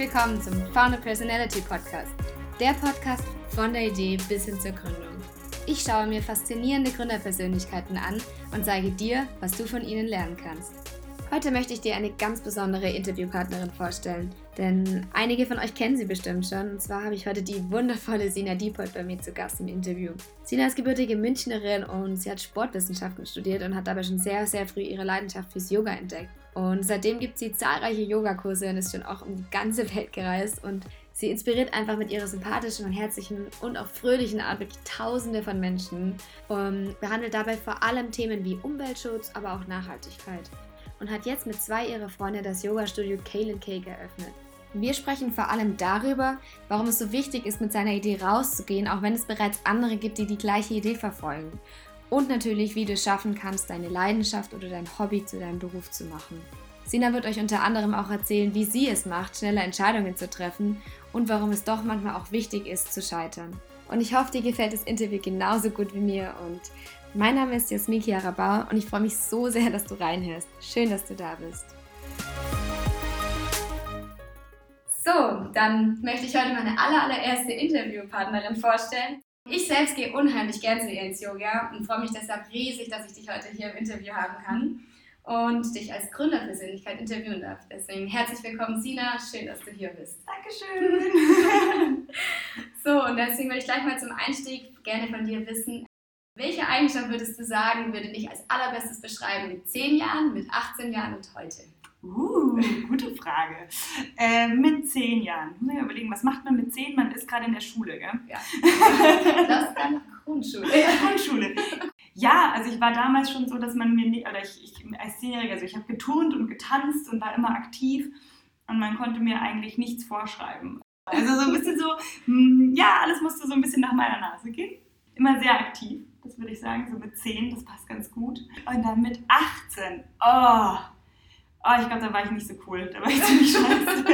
willkommen zum Founder Personality Podcast, der Podcast von der Idee bis hin zur Gründung. Ich schaue mir faszinierende Gründerpersönlichkeiten an und zeige dir, was du von ihnen lernen kannst. Heute möchte ich dir eine ganz besondere Interviewpartnerin vorstellen, denn einige von euch kennen sie bestimmt schon. Und zwar habe ich heute die wundervolle Sina Diepold bei mir zu Gast im Interview. Sina ist gebürtige Münchnerin und sie hat Sportwissenschaften studiert und hat dabei schon sehr, sehr früh ihre Leidenschaft fürs Yoga entdeckt. Und seitdem gibt sie zahlreiche Yogakurse und ist schon auch um die ganze Welt gereist. Und sie inspiriert einfach mit ihrer sympathischen und herzlichen und auch fröhlichen Art wirklich Tausende von Menschen und behandelt dabei vor allem Themen wie Umweltschutz, aber auch Nachhaltigkeit. Und hat jetzt mit zwei ihrer Freunde das Yoga-Studio Kale Cake eröffnet. Wir sprechen vor allem darüber, warum es so wichtig ist, mit seiner Idee rauszugehen, auch wenn es bereits andere gibt, die die gleiche Idee verfolgen. Und natürlich, wie du es schaffen kannst, deine Leidenschaft oder dein Hobby zu deinem Beruf zu machen. Sina wird euch unter anderem auch erzählen, wie sie es macht, schnelle Entscheidungen zu treffen und warum es doch manchmal auch wichtig ist, zu scheitern. Und ich hoffe, dir gefällt das Interview genauso gut wie mir. Und mein Name ist Jasmin Chiara und ich freue mich so sehr, dass du reinhörst. Schön, dass du da bist. So, dann möchte ich heute meine allererste Interviewpartnerin vorstellen. Ich selbst gehe unheimlich gern zu ihr ins Yoga und freue mich deshalb riesig, dass ich dich heute hier im Interview haben kann und dich als Gründerpersönlichkeit interviewen darf. Deswegen herzlich willkommen, Sina. Schön, dass du hier bist. Dankeschön. so, und deswegen würde ich gleich mal zum Einstieg gerne von dir wissen, welche Eigenschaft würdest du sagen, würde dich als allerbestes beschreiben mit 10 Jahren, mit 18 Jahren und heute? Uh, gute Frage. Äh, mit zehn Jahren. Ich muss mir überlegen, was macht man mit zehn? Man ist gerade in der Schule, gell? Ja. Das ist dann Grundschule. Grundschule. Ja, also ich war damals schon so, dass man mir, oder ich, ich als Zehnjährige, also ich habe geturnt und getanzt und war immer aktiv und man konnte mir eigentlich nichts vorschreiben. Also so ein bisschen so, hm, ja, alles musste so ein bisschen nach meiner Nase gehen. Immer sehr aktiv, das würde ich sagen, so mit zehn, das passt ganz gut. Und dann mit 18, oh, Oh, ich glaube, da war ich nicht so cool. Da war ich ziemlich scheiße.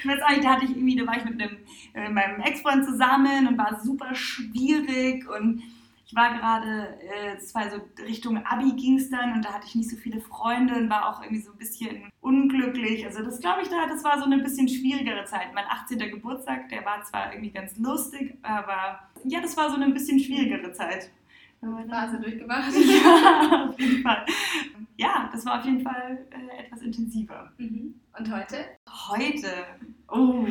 ich weiß auch nicht, da hatte ich irgendwie, da war ich mit einem, äh, meinem Ex-Freund zusammen und war super schwierig und ich war gerade, es äh, war so Richtung Abi ging es dann und da hatte ich nicht so viele Freunde und war auch irgendwie so ein bisschen unglücklich. Also das glaube ich da, das war so eine bisschen schwierigere Zeit. Mein 18. Geburtstag, der war zwar irgendwie ganz lustig, aber ja, das war so eine ein bisschen schwierigere Zeit. Phase durchgemacht. ja, auf jeden Fall. Ja, das war auf jeden Fall äh, etwas intensiver. Mhm. Und heute? Heute? Oh.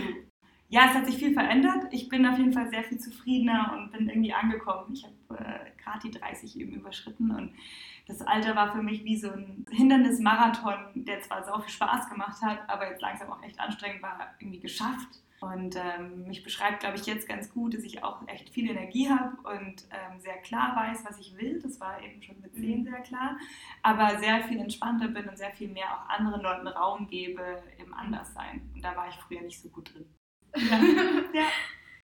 Ja, es hat sich viel verändert. Ich bin auf jeden Fall sehr viel zufriedener und bin irgendwie angekommen. Ich habe äh, gerade die 30 eben überschritten und das Alter war für mich wie so ein Hindernismarathon, der zwar so viel Spaß gemacht hat, aber jetzt langsam auch echt anstrengend war, irgendwie geschafft. Und ähm, mich beschreibt, glaube ich, jetzt ganz gut, dass ich auch echt viel Energie habe und ähm, sehr klar weiß, was ich will. Das war eben schon mit zehn mhm. sehr klar. Aber sehr viel entspannter bin und sehr viel mehr auch anderen Leuten Raum gebe im Anderssein. Und da war ich früher nicht so gut drin. Ja. ja.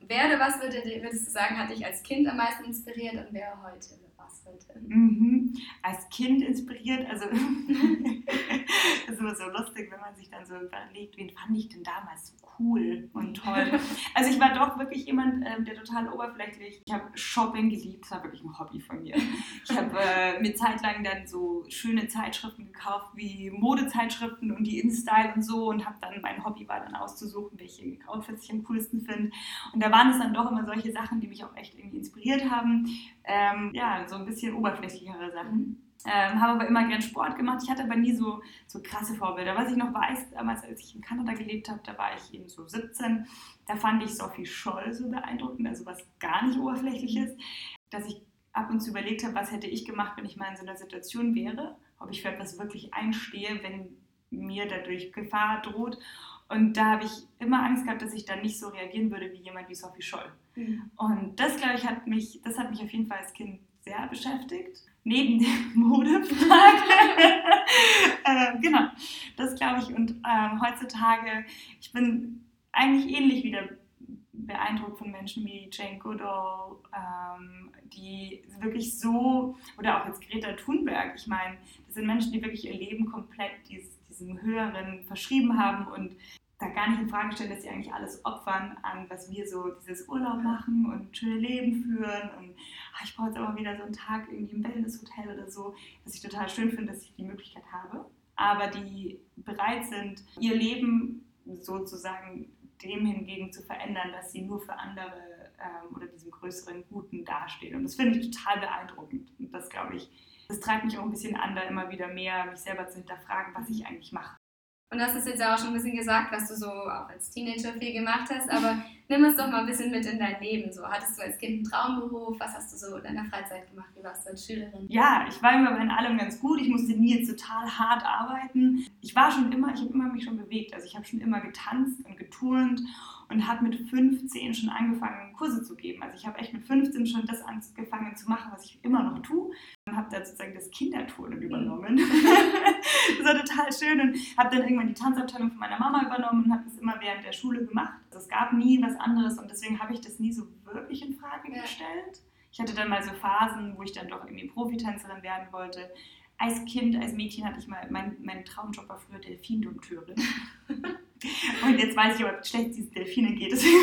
Wer oder was würdest du sagen, hat dich als Kind am meisten inspiriert und wer heute? Was heute? Mhm. Als Kind inspiriert, also das ist immer so lustig, wenn man sich dann so überlegt, wen fand ich denn damals so cool und toll. Also ich war doch wirklich jemand, ähm, der total oberflächlich, ich habe Shopping geliebt, das war wirklich ein Hobby von mir. Ich habe äh, mir zeitlang dann so schöne Zeitschriften gekauft, wie Modezeitschriften und die InStyle und so und habe dann, mein Hobby war dann auszusuchen, welche Outfits ich am coolsten finde. Und da waren es dann doch immer solche Sachen, die mich auch echt irgendwie inspiriert haben. Ähm, ja, so ein bisschen oberflächlichere Sachen. Ähm, habe aber immer gern Sport gemacht. Ich hatte aber nie so, so krasse Vorbilder. Was ich noch weiß, damals, als ich in Kanada gelebt habe, da war ich eben so 17, da fand ich Sophie Scholl so beeindruckend, also was gar nicht oberflächlich ist, dass ich ab und zu überlegt habe, was hätte ich gemacht, wenn ich mal in so einer Situation wäre, ob ich für etwas wirklich einstehe, wenn mir dadurch Gefahr droht. Und da habe ich immer Angst gehabt, dass ich dann nicht so reagieren würde wie jemand wie Sophie Scholl. Mhm. Und das, glaube ich, hat mich, das hat mich auf jeden Fall als Kind sehr beschäftigt neben der Modefrage. äh, genau, das glaube ich. Und ähm, heutzutage, ich bin eigentlich ähnlich wieder beeindruckt von Menschen wie Jane Goodall, ähm, die wirklich so, oder auch jetzt Greta Thunberg, ich meine, das sind Menschen, die wirklich ihr Leben komplett dies, diesem Höheren verschrieben haben und da gar nicht in Frage stellen, dass sie eigentlich alles opfern an, was wir so dieses Urlaub machen und schöne Leben führen und ach, ich brauche jetzt aber wieder so einen Tag irgendwie im Wellnesshotel oder so, was ich total schön finde, dass ich die Möglichkeit habe. aber die bereit sind, ihr Leben sozusagen dem hingegen zu verändern, dass sie nur für andere ähm, oder diesem größeren Guten dastehen. Und das finde ich total beeindruckend. Und das glaube ich, das treibt mich auch ein bisschen an, da immer wieder mehr mich selber zu hinterfragen, was ich eigentlich mache. Und hast es jetzt ja auch schon ein bisschen gesagt, was du so auch als Teenager viel gemacht hast, aber nimm uns doch mal ein bisschen mit in dein Leben. So, hattest du als Kind einen Traumberuf? Was hast du so in deiner Freizeit gemacht? Wie warst du als Schülerin? Ja, ich war immer in allem ganz gut. Ich musste nie jetzt total hart arbeiten. Ich war schon immer, ich habe immer mich schon bewegt. Also ich habe schon immer getanzt und geturnt und habe mit 15 schon angefangen, Kurse zu geben. Also ich habe echt mit 15 schon das angefangen zu machen, was ich immer noch tue. Und habe da sozusagen das Kinderturnen übernommen. das war total schön und habe dann irgendwann die Tanzabteilung von meiner Mama übernommen und habe das immer während der Schule gemacht. Also es gab nie was anderes und deswegen habe ich das nie so wirklich in Frage gestellt. Ich hatte dann mal so Phasen, wo ich dann doch irgendwie Profitänzerin werden wollte als Kind, als Mädchen hatte ich mal, mein, mein Traumjob war früher Delfindompteurin. Und jetzt weiß ich aber, wie schlecht es Delfinen geht. Deswegen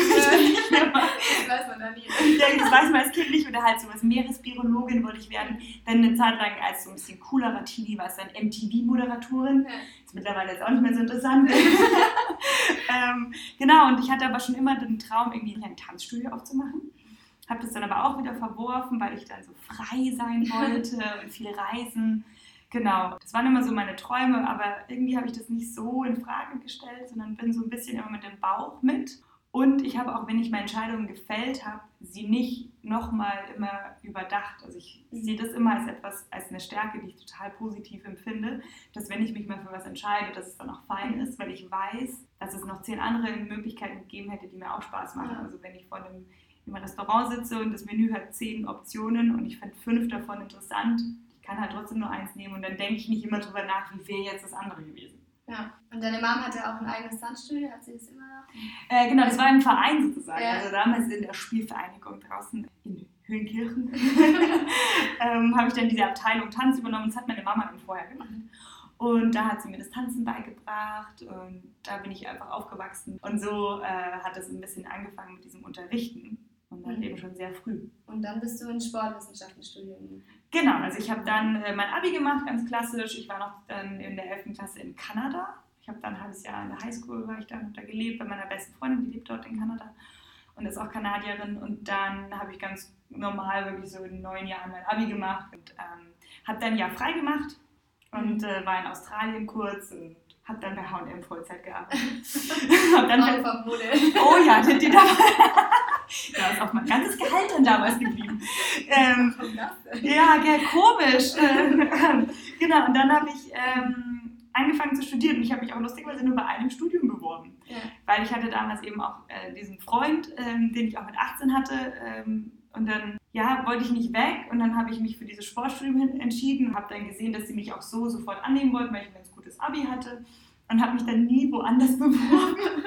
ja, das weiß man da nie. Ja, das weiß man als Kind nicht. Oder halt so als Meeresbiologin wollte ich werden. Dann eine Zeit lang als so ein bisschen coolerer Teenie war es dann MTV-Moderatorin. Ja. Ist mittlerweile jetzt auch nicht mehr so interessant. ähm, genau, und ich hatte aber schon immer den Traum, irgendwie ein Tanzstudio aufzumachen. Habe das dann aber auch wieder verworfen, weil ich dann so frei sein wollte und viel reisen. Genau, das waren immer so meine Träume, aber irgendwie habe ich das nicht so in Frage gestellt, sondern bin so ein bisschen immer mit dem Bauch mit. Und ich habe auch, wenn ich meine Entscheidungen gefällt habe, sie nicht nochmal immer überdacht. Also ich sehe das immer als etwas, als eine Stärke, die ich total positiv empfinde, dass wenn ich mich mal für was entscheide, dass es dann auch fein ist, weil ich weiß, dass es noch zehn andere Möglichkeiten gegeben hätte, die mir auch Spaß machen. Also wenn ich vor einem im Restaurant sitze und das Menü hat zehn Optionen und ich finde fünf davon interessant, kann halt trotzdem nur eins nehmen und dann denke ich nicht immer drüber nach, wie wäre jetzt das andere gewesen. Ja, und deine Mom hatte auch ein eigenes Tanzstudio, hat sie das immer noch? Äh, genau, das war ein Verein sozusagen. Ja. Also damals in der Spielvereinigung draußen in Höhenkirchen ähm, habe ich dann diese Abteilung Tanz übernommen. Das hat meine Mama dann vorher gemacht. Und da hat sie mir das Tanzen beigebracht und da bin ich einfach aufgewachsen. Und so äh, hat es ein bisschen angefangen mit diesem Unterrichten. Und dann mhm. eben schon sehr früh. Und dann bist du in Sportwissenschaftenstudium. Genau, also ich habe dann äh, mein Abi gemacht, ganz klassisch. Ich war noch dann in der 11. Klasse in Kanada. Ich habe dann ein halbes Jahr in der Highschool, war ich dann, da gelebt bei meiner besten Freundin, die lebt dort in Kanada und ist auch Kanadierin. Und dann habe ich ganz normal, wirklich so in neun Jahren mein Abi gemacht und ähm, habe dann ein Jahr frei gemacht und äh, war in Australien kurz und habe dann bei H&M Vollzeit gearbeitet. hab dann oh ja, die, die da da ist auch mein ganzes Gehalt dann damals geblieben. Ähm, ja, gell, komisch. Ähm, genau, und dann habe ich ähm, angefangen zu studieren und ich habe mich auch lustigerweise nur bei einem Studium beworben. Ja. Weil ich hatte damals eben auch äh, diesen Freund, ähm, den ich auch mit 18 hatte. Ähm, und dann ja, wollte ich nicht weg und dann habe ich mich für dieses Sportstudium entschieden und habe dann gesehen, dass sie mich auch so sofort annehmen wollten, weil ich ein ganz gutes Abi hatte und habe mich dann nie woanders beworben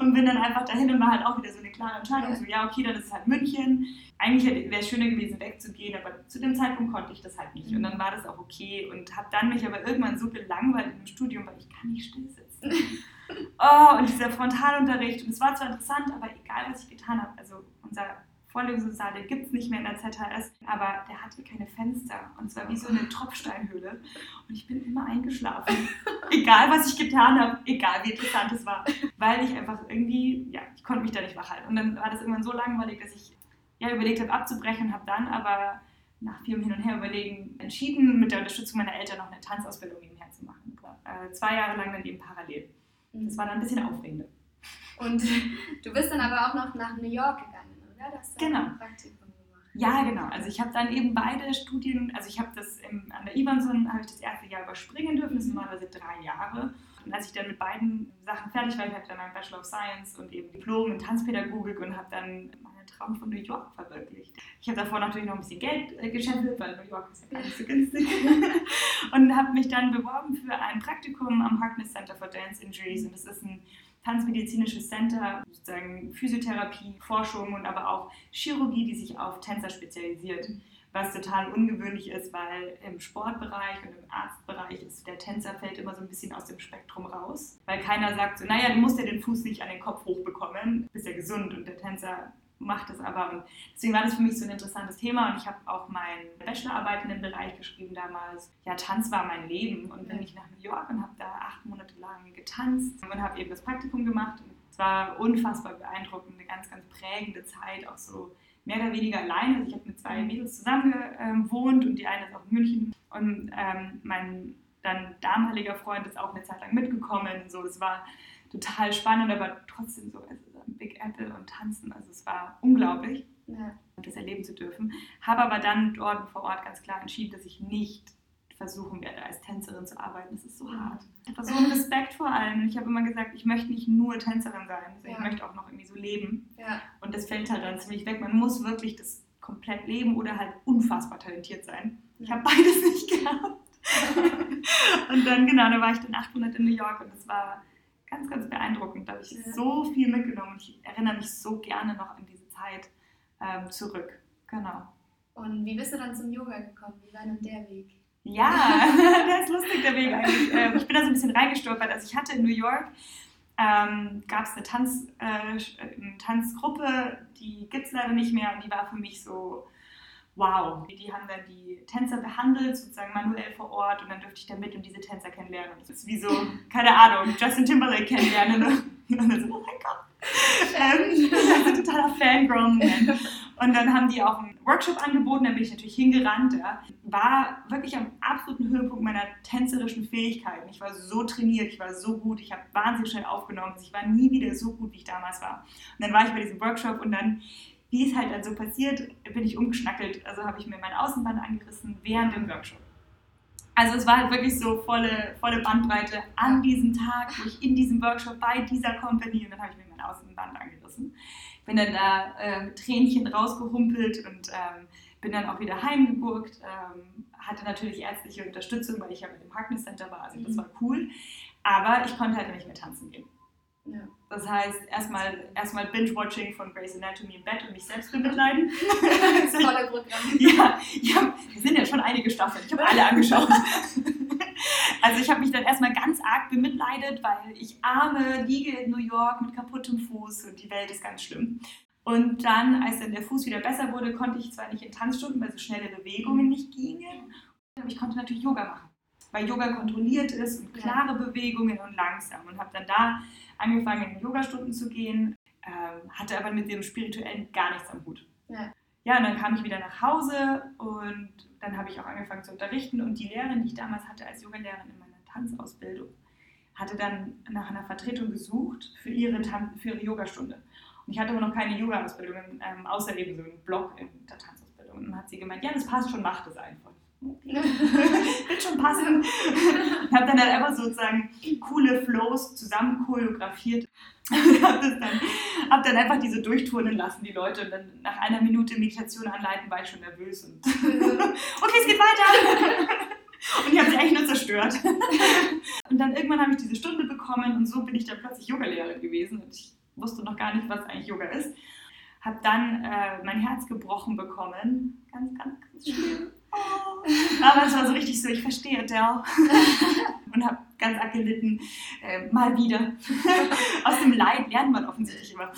und bin dann einfach dahin und war halt auch wieder so eine klare Entscheidung, so ja, okay, dann ist es halt München. Eigentlich wäre es schöner gewesen, wegzugehen, aber zu dem Zeitpunkt konnte ich das halt nicht und dann war das auch okay und habe dann mich aber irgendwann so gelangweilt im Studium, weil ich kann nicht still sitzen. Oh, und dieser Frontalunterricht und es war zwar interessant, aber egal, was ich getan habe, also unser Vorlesungssaal, den gibt es nicht mehr in der ZHS, aber der hatte keine Fenster und es war wie so eine Tropfsteinhöhle und ich bin immer eingeschlafen. egal, was ich getan habe, egal wie interessant es war, weil ich einfach irgendwie, ja, ich konnte mich da nicht wach halten. Und dann war das irgendwann so langweilig, dass ich ja überlegt habe abzubrechen und habe dann aber nach vielem Hin und Her überlegen entschieden, mit der Unterstützung meiner Eltern noch eine Tanzausbildung nebenher zu machen. Äh, zwei Jahre lang dann eben parallel. Das war dann ein bisschen aufregender. Und du bist dann aber auch noch nach New York gegangen ja, das genau. Praktikum gemacht. Ja, genau. Also ich habe dann eben beide Studien, also ich habe das im, an der Ivanson, habe ich das erste Jahr überspringen dürfen, das sind mhm. normalerweise drei Jahre. Und als ich dann mit beiden Sachen fertig war, ich habe dann meinen Bachelor of Science und eben Diplom in Tanzpädagogik und habe dann meinen Traum von New York verwirklicht. Ich habe davor natürlich noch ein bisschen Geld äh, gescheffelt, weil New York ist ja gar nicht so günstig. und habe mich dann beworben für ein Praktikum am Harkness Center for Dance Injuries und das ist ein Tanzmedizinisches Center, sozusagen Physiotherapie, Forschung und aber auch Chirurgie, die sich auf Tänzer spezialisiert. Was total ungewöhnlich ist, weil im Sportbereich und im Arztbereich ist der Tänzer fällt immer so ein bisschen aus dem Spektrum raus. Weil keiner sagt so, naja, du musst ja den Fuß nicht an den Kopf hochbekommen, bist ja gesund und der Tänzer mache das aber. Und deswegen war das für mich so ein interessantes Thema und ich habe auch meine Bachelorarbeit in dem Bereich geschrieben damals. Ja, Tanz war mein Leben und bin ich nach New York und habe da acht Monate lang getanzt und habe eben das Praktikum gemacht. Und es war unfassbar beeindruckend, eine ganz, ganz prägende Zeit, auch so mehr oder weniger alleine. Also ich habe mit zwei Mädels zusammen gewohnt und die eine ist auch in München und ähm, mein dann damaliger Freund ist auch eine Zeit lang mitgekommen. So, es war total spannend, aber trotzdem so, also Big Apple und tanzen. Also es war unglaublich, ja. das erleben zu dürfen. Habe aber dann dort vor Ort ganz klar entschieden, dass ich nicht versuchen werde, als Tänzerin zu arbeiten. Das ist so mhm. hart. Habe so einen Respekt vor allem. Und ich habe immer gesagt, ich möchte nicht nur Tänzerin sein, also ja. ich möchte auch noch irgendwie so leben. Ja. Und das fällt halt dann ziemlich weg. Man muss wirklich das komplett leben oder halt unfassbar talentiert sein. Ich habe beides nicht gehabt. und dann, genau, da war ich dann 800 in New York und das war ganz, ganz beeindruckend. Da habe ich ja. so viel mitgenommen und ich erinnere mich so gerne noch an diese Zeit ähm, zurück. Genau. Und wie bist du dann zum Yoga gekommen? Wie war denn der Weg? Ja, der ist lustig, der Weg eigentlich. Ähm, ich bin da so ein bisschen reingestolpert. Also ich hatte in New York, ähm, gab es eine Tanz, äh, eine Tanzgruppe, die gibt es leider nicht mehr und die war für mich so wow. Die haben dann die Tänzer behandelt, sozusagen manuell vor Ort und dann durfte ich da mit und diese Tänzer kennenlernen. Und das ist wie so, keine Ahnung, Justin Timberlake kennenlernen. Und dann so, oh mein Gott. Ähm, das ist ein totaler Fangirl-Moment. Und dann haben die auch einen Workshop angeboten, da bin ich natürlich hingerannt. Ja. War wirklich am absoluten Höhepunkt meiner tänzerischen Fähigkeiten. Ich war so trainiert, ich war so gut, ich habe wahnsinnig schnell aufgenommen. Ich war nie wieder so gut, wie ich damals war. Und dann war ich bei diesem Workshop und dann wie es halt dann so passiert, bin ich umgeschnackelt. Also habe ich mir mein Außenband angerissen während dem Workshop. Also es war halt wirklich so volle, volle Bandbreite an diesem Tag, ich in diesem Workshop bei dieser Company und dann habe ich mir mein Außenband angerissen. Bin dann da äh, Tränchen rausgehumpelt und ähm, bin dann auch wieder heimgeguckt. Ähm, hatte natürlich ärztliche Unterstützung, weil ich ja mit dem Harkness Center war, also das mhm. war cool. Aber ich konnte halt nicht mehr tanzen gehen. Ja. Das heißt, erstmal erstmal Binge-Watching von Grey's Anatomy im Bett und mich selbst bemitleiden. Tolle Programm. Ja, ja, wir sind ja schon einige Staffeln. Ich habe alle angeschaut. also ich habe mich dann erstmal ganz arg bemitleidet, weil ich arme liege in New York mit kaputtem Fuß und die Welt ist ganz schlimm. Und dann, als dann der Fuß wieder besser wurde, konnte ich zwar nicht in Tanzstunden, weil so schnelle Bewegungen nicht gingen, aber ich konnte natürlich Yoga machen, weil Yoga kontrolliert ist und klare Bewegungen und langsam und habe dann da angefangen, in Yogastunden zu gehen, ähm, hatte aber mit dem Spirituellen gar nichts am Hut. Ja. Ja, und dann kam ich wieder nach Hause und dann habe ich auch angefangen zu unterrichten und die Lehrerin, die ich damals hatte als Yogalehrerin in meiner Tanzausbildung, hatte dann nach einer Vertretung gesucht für ihre, Tan für ihre Yogastunde. Und ich hatte aber noch keine Yoga-Ausbildung, ähm, außer eben so einen Blog in der Tanzausbildung. Und dann hat sie gemeint, ja, das passt schon, mach das einfach. Wird schon passen. Ich habe dann halt einfach sozusagen coole Flows zusammen choreografiert. Habe dann, hab dann einfach diese durchturnen lassen, die Leute. Und dann nach einer Minute Meditation anleiten, war ich schon nervös. Und okay, es geht weiter. Und die haben sich eigentlich nur zerstört. Und dann irgendwann habe ich diese Stunde bekommen und so bin ich dann plötzlich Yogalehrerin gewesen. Und ich wusste noch gar nicht, was eigentlich Yoga ist. Habe dann äh, mein Herz gebrochen bekommen. Ganz, ganz, ganz schlimm. Aber es war so richtig so, ich verstehe Adele. und habe ganz arg gelitten. Äh, mal wieder. Aus dem Leid lernt man offensichtlich immer.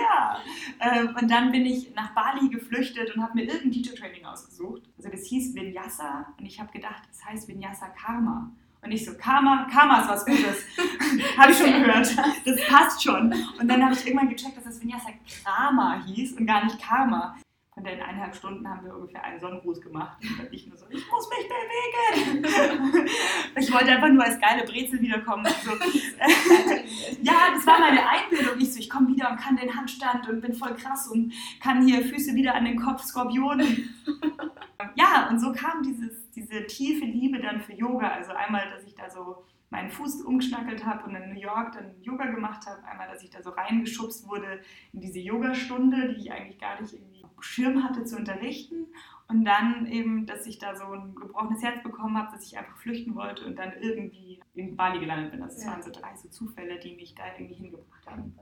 ja. Äh, und dann bin ich nach Bali geflüchtet und habe mir irgendein Teacher-Training ausgesucht. Also das hieß Vinyasa und ich habe gedacht, das heißt Vinyasa Karma. Und ich so, Karma, Karma ist was Gutes. habe ich schon gehört. Das passt schon. Und dann habe ich irgendwann gecheckt, dass das Vinyasa Krama hieß und gar nicht Karma. Und in eineinhalb Stunden haben wir ungefähr einen Sonnengruß gemacht. Und ich nur so, ich muss mich bewegen. ich wollte einfach nur als geile Brezel wiederkommen. So. ja, das war meine Einbildung. Ich so, ich komme wieder und kann den Handstand und bin voll krass und kann hier Füße wieder an den Kopf, Skorpion. ja, und so kam dieses, diese tiefe Liebe dann für Yoga. Also einmal, dass ich da so meinen Fuß umgeschnackelt habe und in New York dann Yoga gemacht habe. Einmal, dass ich da so reingeschubst wurde in diese Yogastunde, die ich eigentlich gar nicht irgendwie Schirm hatte zu unterrichten. Und dann eben, dass ich da so ein gebrochenes Herz bekommen habe, dass ich einfach flüchten wollte und dann irgendwie in Bali gelandet bin. Also es ja. waren so drei so Zufälle, die mich da irgendwie hingebracht haben.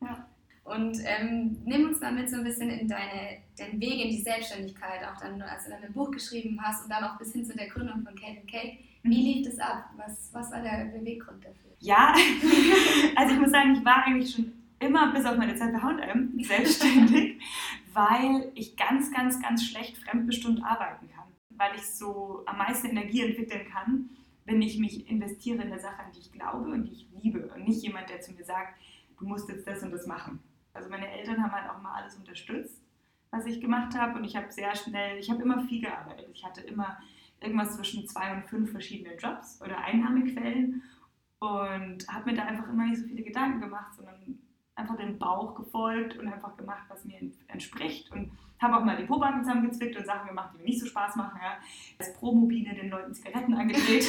Ja. Und ähm, nimm uns damit so ein bisschen in deine, den Weg in die Selbstständigkeit, auch dann, als du dann ein Buch geschrieben hast und dann auch bis hin zu der Gründung von Kate Cake. Wie mhm. lief das ab? Was, was war der Beweggrund dafür? Ja, also ich muss sagen, ich war eigentlich schon immer bis auf meine Zeit bei H&M selbstständig, weil ich ganz, ganz, ganz schlecht fremdbestimmt arbeiten kann. Weil ich so am meisten Energie entwickeln kann, wenn ich mich investiere in eine Sache, an die ich glaube und die ich liebe. Und nicht jemand, der zu mir sagt, du musst jetzt das und das machen. Also meine Eltern haben halt auch mal alles unterstützt, was ich gemacht habe. Und ich habe sehr schnell, ich habe immer viel gearbeitet. Ich hatte immer irgendwas zwischen zwei und fünf verschiedene Jobs oder Einnahmequellen und habe mir da einfach immer nicht so viele Gedanken gemacht, sondern einfach dem Bauch gefolgt und einfach gemacht, was mir entspricht. Und habe auch mal die Pobacken zusammengezwickt und Sachen gemacht, die mir nicht so Spaß machen. Ja. Als Promobine den Leuten Zigaretten angedreht.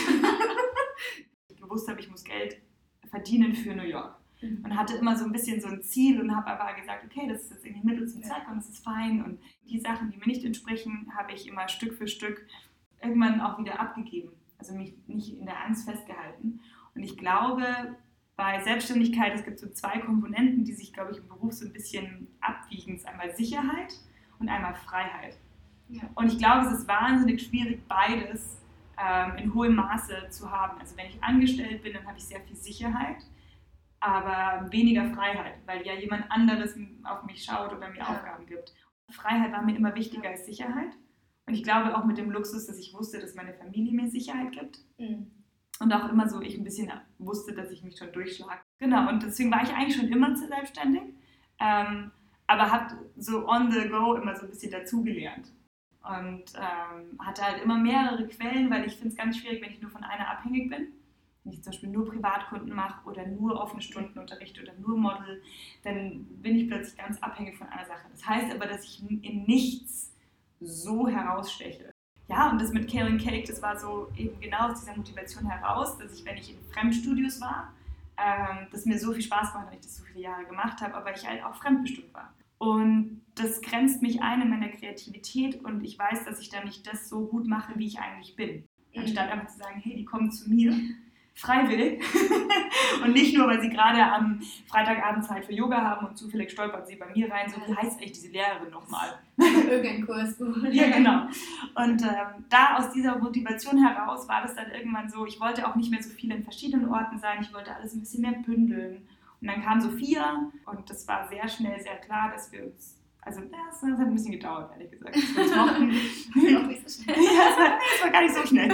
ich gewusst habe, ich muss Geld verdienen für New York. Mhm. Und hatte immer so ein bisschen so ein Ziel und habe aber gesagt, okay, das ist jetzt irgendwie Mittel zum Zweck und das ist fein. Und die Sachen, die mir nicht entsprechen, habe ich immer Stück für Stück irgendwann auch wieder abgegeben. Also mich nicht in der Angst festgehalten. Und ich glaube, bei Selbstständigkeit, es gibt so zwei Komponenten, die sich, glaube ich, im Beruf so ein bisschen abwiegen. Es ist einmal Sicherheit und einmal Freiheit. Ja. Und ich glaube, es ist wahnsinnig schwierig, beides ähm, in hohem Maße zu haben. Also wenn ich angestellt bin, dann habe ich sehr viel Sicherheit, aber weniger Freiheit, weil ja jemand anderes auf mich schaut oder mir ja. Aufgaben gibt. Freiheit war mir immer wichtiger als Sicherheit. Und ich glaube auch mit dem Luxus, dass ich wusste, dass meine Familie mir Sicherheit gibt. Mhm und auch immer so, ich ein bisschen wusste, dass ich mich schon durchschlage. Genau, und deswegen war ich eigentlich schon immer selbstständig, ähm, aber habe so on the go immer so ein bisschen dazugelernt. Und ähm, hatte halt immer mehrere Quellen, weil ich finde es ganz schwierig, wenn ich nur von einer abhängig bin. Wenn ich zum Beispiel nur Privatkunden mache oder nur offene Stunden unterrichte oder nur Model, dann bin ich plötzlich ganz abhängig von einer Sache. Das heißt aber, dass ich in nichts so heraussteche ja, und das mit Kale Cake, das war so eben genau aus dieser Motivation heraus, dass ich, wenn ich in Fremdstudios war, ähm, das mir so viel Spaß macht, weil ich das so viele Jahre gemacht habe, aber ich halt auch fremdbestimmt war. Und das grenzt mich ein in meiner Kreativität und ich weiß, dass ich da nicht das so gut mache, wie ich eigentlich bin. Mhm. Anstatt einfach zu sagen, hey, die kommen zu mir freiwillig und nicht nur, weil sie gerade am Freitagabend Zeit für Yoga haben und zufällig stolpert sie bei mir rein, so wie heißt eigentlich diese Lehrerin nochmal? Irgendein Kurs. ja, genau. Und ähm, da aus dieser Motivation heraus war das dann irgendwann so, ich wollte auch nicht mehr so viel in verschiedenen Orten sein, ich wollte alles ein bisschen mehr bündeln. Und dann kam Sophia und das war sehr schnell sehr klar, dass wir uns also das, das, hat ein bisschen gedauert, ehrlich gesagt. Das war nicht so schnell. ja, das war, das war gar nicht so schnell.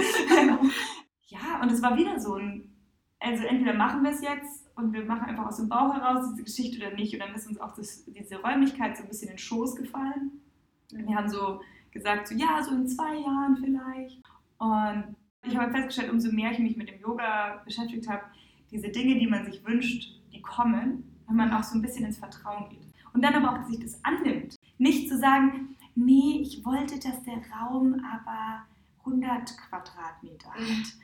Ja, und es war wieder so ein, also entweder machen wir es jetzt und wir machen einfach aus dem Bauch heraus diese Geschichte oder nicht. Und dann ist uns auch das, diese Räumlichkeit so ein bisschen in den Schoß gefallen. Und wir haben so gesagt, so ja, so in zwei Jahren vielleicht. Und ich habe festgestellt, umso mehr ich mich mit dem Yoga beschäftigt habe, diese Dinge, die man sich wünscht, die kommen, wenn man auch so ein bisschen ins Vertrauen geht. Und dann aber auch, dass sich das annimmt. Nicht zu sagen, nee, ich wollte, dass der Raum aber 100 Quadratmeter hat.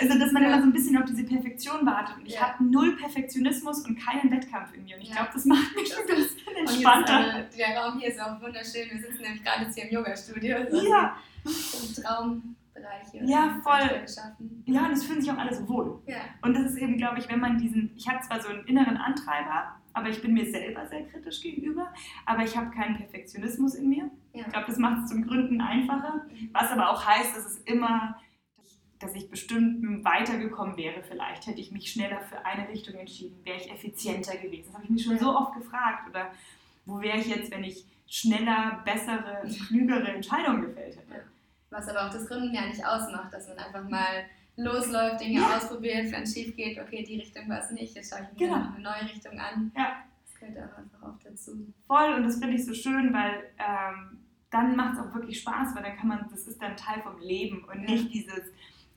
Also, dass man immer so ein bisschen auf diese Perfektion wartet. Und ich ja. habe null Perfektionismus und keinen Wettkampf in mir. Und ich ja. glaube, das macht mich ein bisschen entspannter. Ist, äh, der Raum hier ist auch wunderschön. Wir sitzen nämlich gerade jetzt hier im Yoga-Studio. Also ja. Im Traumbereich hier. Ja, voll. Ja, und es fühlen sich auch alle so wohl. Ja. Und das ist eben, glaube ich, wenn man diesen, ich habe zwar so einen inneren Antreiber, aber ich bin mir selber sehr kritisch gegenüber, aber ich habe keinen Perfektionismus in mir. Ja. Ich glaube, das macht es zum Gründen einfacher, mhm. was aber auch heißt, dass es immer dass ich bestimmt weitergekommen wäre vielleicht, hätte ich mich schneller für eine Richtung entschieden, wäre ich effizienter gewesen. Das habe ich mich schon so oft gefragt. Oder wo wäre ich jetzt, wenn ich schneller, bessere, klügere Entscheidungen gefällt hätte. Was aber auch das Gründen ja nicht ausmacht, dass man einfach mal losläuft, Dinge ja. ausprobiert, wenn es schief geht, okay, die Richtung war es nicht, jetzt schaue ich mir genau. eine neue Richtung an. Ja. Das gehört auch einfach auch dazu. Voll, und das finde ich so schön, weil ähm, dann macht es auch wirklich Spaß, weil dann kann man, das ist dann Teil vom Leben und ja. nicht dieses,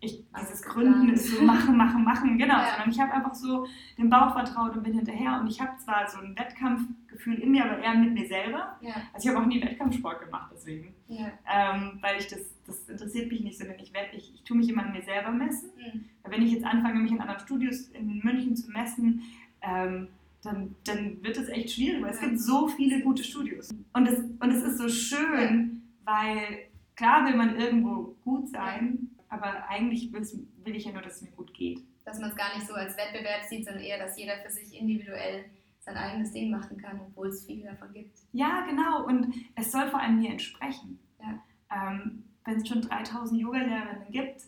ich, dieses Gründen ist so machen, machen, machen, genau, ja. sondern ich habe einfach so dem Bauch vertraut und bin hinterher und ich habe zwar so ein Wettkampfgefühl in mir, aber eher mit mir selber. Ja. Also ich habe auch nie Wettkampfsport gemacht deswegen, ja. ähm, weil ich das, das interessiert mich nicht, sondern ich, werd, ich, ich tue mich immer an mir selber messen. Mhm. Weil wenn ich jetzt anfange, mich in anderen Studios in München zu messen, ähm, dann, dann wird es echt schwierig, weil es gibt so viele gute Studios. Und es, und es ist so schön, weil klar will man irgendwo gut sein, aber eigentlich will ich ja nur, dass es mir gut geht. Dass man es gar nicht so als Wettbewerb sieht, sondern eher, dass jeder für sich individuell sein eigenes Ding machen kann, obwohl es viele davon gibt. Ja, genau. Und es soll vor allem mir entsprechen. Ja. Ähm, Wenn es schon 3000 Yoga-Lehrerinnen gibt,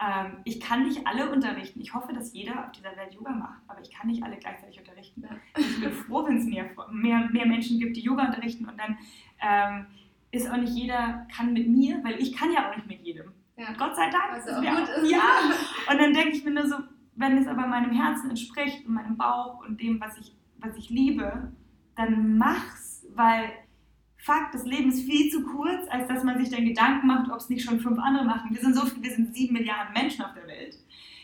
ähm, ich kann nicht alle unterrichten. Ich hoffe, dass jeder auf dieser Welt Yoga macht, aber ich kann nicht alle gleichzeitig unterrichten. Ja. Ich bin froh, wenn es mehr, mehr, mehr Menschen gibt, die Yoga unterrichten und dann ähm, ist auch nicht jeder kann mit mir, weil ich kann ja auch nicht mit jedem. Ja. Gott sei Dank. Also auch gut ist. Ja. Und dann denke ich mir nur so, wenn es aber meinem Herzen entspricht und meinem Bauch und dem, was ich, was ich liebe, dann mach's, weil Fakt, das Leben ist viel zu kurz, als dass man sich dann Gedanken macht, ob es nicht schon fünf andere machen. Wir sind so viel, wir sind sieben Milliarden Menschen auf der Welt.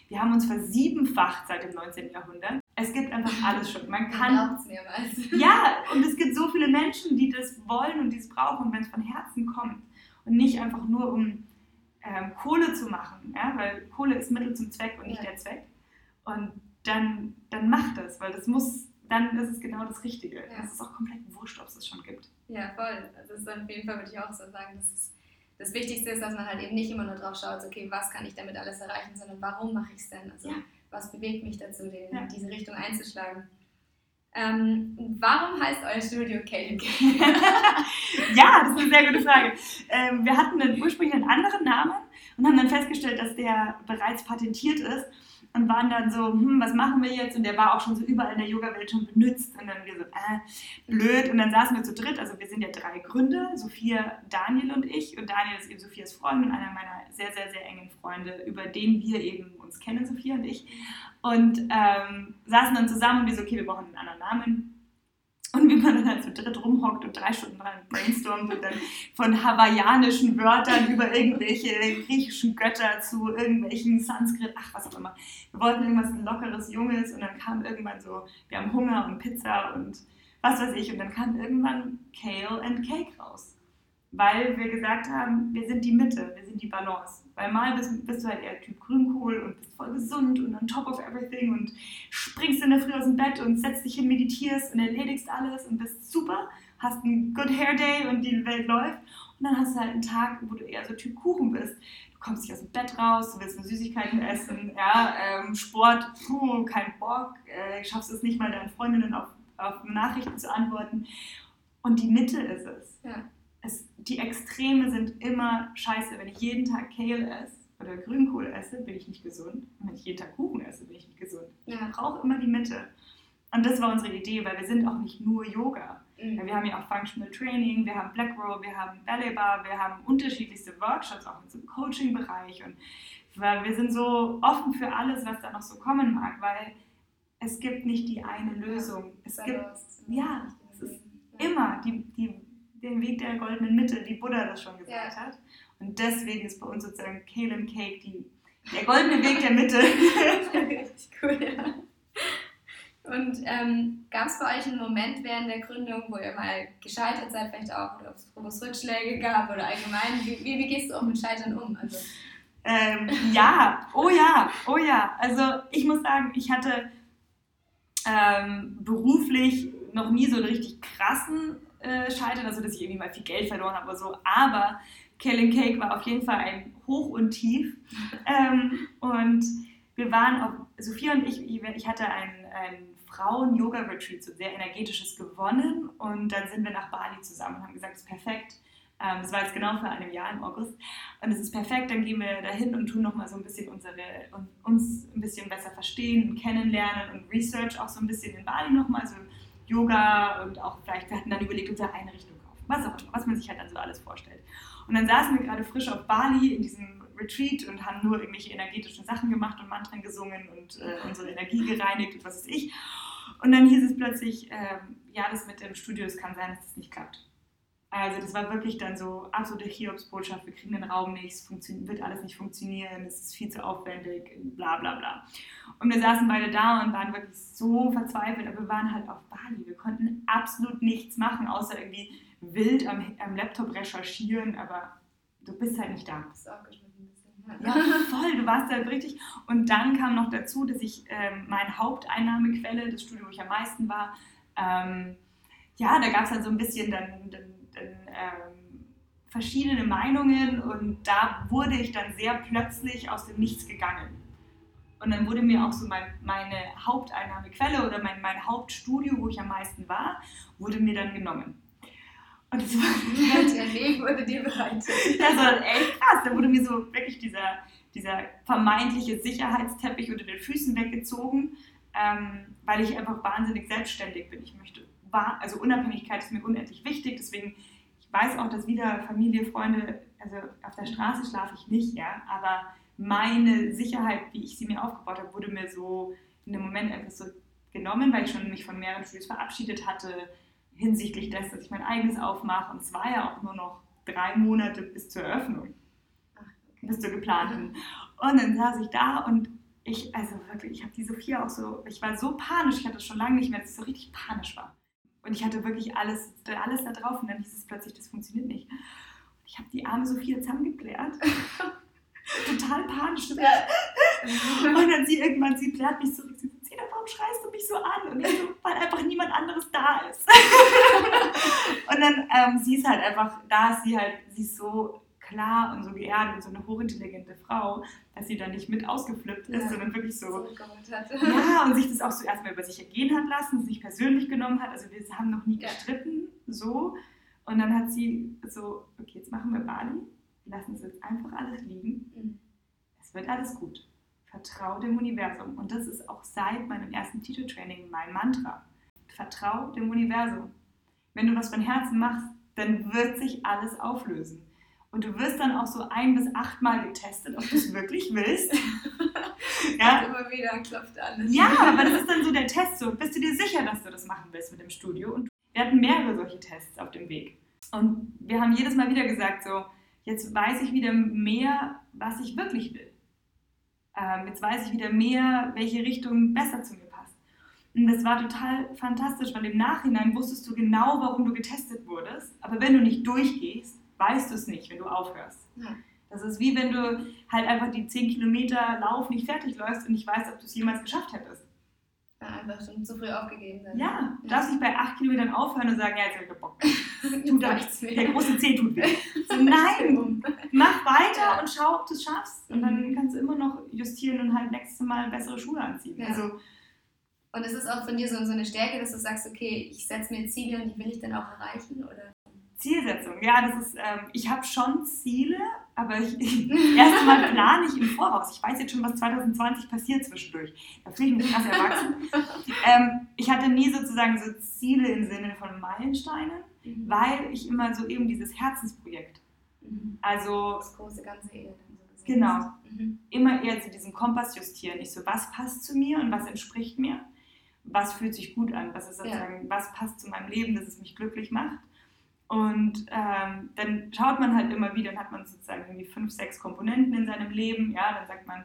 Wir haben uns versiebenfacht seit dem 19. Jahrhundert. Es gibt einfach alles schon. Man kann. mehrmals. Ja, und es gibt so viele Menschen, die das wollen und die es brauchen, wenn es von Herzen kommt. Und nicht einfach nur, um ähm, Kohle zu machen, ja? weil Kohle ist Mittel zum Zweck und nicht ja. der Zweck. Und dann, dann macht das, weil das muss, dann ist es genau das Richtige. Ja. Es ist auch komplett wurscht, ob es das schon gibt. Ja, voll. Also das ist auf jeden Fall, würde ich auch so sagen, dass es das Wichtigste ist, dass man halt eben nicht immer nur drauf schaut, okay, was kann ich damit alles erreichen, sondern warum mache ich es denn? Also ja. was bewegt mich dazu, den, ja. diese Richtung einzuschlagen? Ähm, warum heißt euer Studio Kale Ja, das ist eine sehr gute Frage. Ähm, wir hatten ursprünglich einen anderen Namen und haben dann festgestellt, dass der bereits patentiert ist und waren dann so, hm, was machen wir jetzt? Und der war auch schon so überall in der Yoga-Welt schon benutzt. Und dann wir so, äh, blöd. Und dann saßen wir zu dritt, also wir sind ja drei Gründer, Sophia, Daniel und ich. Und Daniel ist eben Sophias Freund und einer meiner sehr, sehr, sehr engen Freunde, über den wir eben uns kennen, Sophia und ich. Und ähm, saßen dann zusammen und wir so, okay, wir brauchen einen anderen Namen. Und wie man dann halt zu dritt rumhockt und drei Stunden dran brainstormt und dann von hawaiianischen Wörtern über irgendwelche griechischen Götter zu irgendwelchen Sanskrit, ach was auch immer. Wir wollten irgendwas Lockeres, Junges und dann kam irgendwann so, wir haben Hunger und Pizza und was weiß ich. Und dann kam irgendwann Kale and Cake raus weil wir gesagt haben, wir sind die Mitte, wir sind die Balance. Weil mal bist, bist du halt eher Typ Grünkohl und bist voll gesund und on top of everything und springst in der Früh aus dem Bett und setzt dich hin, meditierst und erledigst alles und bist super, hast einen Good Hair Day und die Welt läuft. Und dann hast du halt einen Tag, wo du eher so Typ Kuchen bist. Du kommst nicht aus dem Bett raus, du willst nur Süßigkeiten essen, ja, ähm, Sport, puh, kein Bock, äh, schaffst es nicht mal deinen Freundinnen auf, auf Nachrichten zu antworten. Und die Mitte ist es. Ja die Extreme sind immer scheiße. Wenn ich jeden Tag Kale esse oder Grünkohl esse, bin ich nicht gesund. Und wenn ich jeden Tag Kuchen esse, bin ich nicht gesund. Ich brauche immer die Mitte. Und das war unsere Idee, weil wir sind auch nicht nur Yoga. Mhm. Wir haben ja auch Functional Training, wir haben Black Roll, wir haben Ballet Bar, wir haben unterschiedlichste Workshops, auch in so einem Coaching-Bereich. Und wir sind so offen für alles, was da noch so kommen mag, weil es gibt nicht die eine Lösung. Es gibt, ja, es ist immer die, die den Weg der goldenen Mitte, wie Buddha das schon gesagt ja. hat. Und deswegen ist bei uns sozusagen Kale and Cake die, der goldene Weg der Mitte. Richtig cool, ja. Und ähm, gab es bei euch einen Moment während der Gründung, wo ihr mal gescheitert seid, vielleicht auch, oder ob es Rückschläge gab oder allgemein? Wie, wie, wie, gehst du auch mit Scheitern um? Also, ähm, ja, oh ja, oh ja. Also ich muss sagen, ich hatte ähm, beruflich noch nie so einen richtig krassen äh, scheitern, also dass ich irgendwie mal viel Geld verloren habe oder so. Aber Killing Cake war auf jeden Fall ein Hoch und Tief. ähm, und wir waren auch, Sophia und ich, ich hatte ein, ein Frauen-Yoga-Retreat, so sehr energetisches gewonnen. Und dann sind wir nach Bali zusammen und haben gesagt, es ist perfekt. Ähm, das war jetzt genau vor einem Jahr im August. Und es ist perfekt, dann gehen wir dahin und tun nochmal so ein bisschen unsere, uns ein bisschen besser verstehen und kennenlernen und Research auch so ein bisschen in Bali nochmal. So Yoga und auch vielleicht, wir hatten dann überlegt, unsere Einrichtung kaufen, was auch immer, was man sich halt dann so alles vorstellt. Und dann saßen wir gerade frisch auf Bali in diesem Retreat und haben nur irgendwelche energetischen Sachen gemacht und Mantren gesungen und äh, unsere Energie gereinigt und was weiß ich. Und dann hieß es plötzlich, äh, ja, das mit dem Studio, es kann sein, dass das nicht klappt. Also das war wirklich dann so absolute Hiobsbotschaft, wir kriegen den Raum nicht, es wird alles nicht funktionieren, es ist viel zu aufwendig, bla bla bla. Und wir saßen beide da und waren wirklich so verzweifelt, aber wir waren halt auf Bali, wir konnten absolut nichts machen, außer irgendwie wild am, am Laptop recherchieren, aber du bist halt nicht da. Das ist auch ja, voll, du warst halt richtig. Und dann kam noch dazu, dass ich ähm, meine Haupteinnahmequelle, das Studio, wo ich am meisten war, ähm, ja, da gab es dann so ein bisschen dann, dann ähm, verschiedene Meinungen und da wurde ich dann sehr plötzlich aus dem Nichts gegangen. Und dann wurde mir auch so mein, meine Haupteinnahmequelle oder mein, mein Hauptstudio, wo ich am meisten war, wurde mir dann genommen. Und das war der Weg wurde dir bereitet. Das war echt krass. Da wurde mir so wirklich dieser, dieser vermeintliche Sicherheitsteppich unter den Füßen weggezogen, ähm, weil ich einfach wahnsinnig selbstständig bin. Ich möchte, also Unabhängigkeit ist mir unendlich wichtig, deswegen ich weiß auch, dass wieder Familie, Freunde, also auf der Straße schlafe ich nicht, ja, aber meine Sicherheit, wie ich sie mir aufgebaut habe, wurde mir so in dem Moment etwas so genommen, weil ich schon mich von mehreren Studios verabschiedet hatte hinsichtlich dessen, dass ich mein eigenes aufmache. Und es war ja auch nur noch drei Monate bis zur Eröffnung, bis zur geplanten. Und dann saß ich da und ich, also wirklich, ich habe die Sophia auch so, ich war so panisch, ich hatte das schon lange nicht mehr, dass es so richtig panisch war. Und ich hatte wirklich alles, alles da drauf und dann hieß es plötzlich, das funktioniert nicht. Und ich habe die arme Sophia zusammengeplärt. Total panisch. und dann sie irgendwann, sie plärt mich zurück. Sie sagt, warum schreist du mich so an? Und ich so, weil einfach niemand anderes da ist. und dann, ähm, sie ist halt einfach, da ist sie halt, sie ist so klar und so geerdet und so eine hochintelligente Frau, dass sie dann nicht mit ausgeflippt ist, ja. sondern wirklich so, so ja, und sich das auch so erstmal über sich ergehen hat lassen, es nicht persönlich genommen hat. Also wir haben noch nie gestritten, so. Und dann hat sie so, okay, jetzt machen wir Bali, lassen es jetzt einfach alles liegen. Mhm. Es wird alles gut. Vertrau dem Universum. Und das ist auch seit meinem ersten Titeltraining mein Mantra. Vertrau dem Universum. Wenn du was von Herzen machst, dann wird sich alles auflösen. Und du wirst dann auch so ein bis achtmal getestet, ob du es wirklich willst. ja. immer wieder klopft alles. Ja, aber das ist dann so der Test. So, bist du dir sicher, dass du das machen willst mit dem Studio? Und wir hatten mehrere solche Tests auf dem Weg. Und wir haben jedes Mal wieder gesagt, so, jetzt weiß ich wieder mehr, was ich wirklich will. Ähm, jetzt weiß ich wieder mehr, welche Richtung besser zu mir passt. Und das war total fantastisch, weil im Nachhinein wusstest du genau, warum du getestet wurdest. Aber wenn du nicht durchgehst, weißt du es nicht, wenn du aufhörst. Ja. Das ist wie wenn du halt einfach die 10 Kilometer Lauf nicht fertig läufst und nicht weißt, ob du es jemals geschafft hättest. Ja, einfach schon zu früh aufgegeben sein. Ja, du darfst nicht bei 8 Kilometern aufhören und sagen, ja, jetzt habe ich Bock. tut nichts weh. Der große Zeh tut weh. So, nein, mach weiter und schau, ob du es schaffst. Und dann mhm. kannst du immer noch justieren und halt nächstes Mal bessere Schuhe anziehen. Ja. Also, und es ist auch von dir so, so eine Stärke, dass du sagst, okay, ich setze mir Ziele und die will ich dann auch erreichen? Oder? Zielsetzung, ja, das ist, ähm, ich habe schon Ziele, aber ich, erstmal plane ich im Voraus. Ich weiß jetzt schon, was 2020 passiert zwischendurch. Da fühle ich mich krass erwachsen. ähm, ich hatte nie sozusagen so Ziele im Sinne von Meilensteinen, mhm. weil ich immer so eben dieses Herzensprojekt. Mhm. Also. Das große Ganze gesehen. Genau. Mhm. Immer eher zu diesem Kompass justieren. Ich so, was passt zu mir und was entspricht mir? Was fühlt sich gut an? Was ist sozusagen, ja. was passt zu meinem Leben, dass es mich glücklich macht? Und ähm, dann schaut man halt immer wieder, dann hat man sozusagen irgendwie fünf, sechs Komponenten in seinem Leben. Ja, dann sagt man,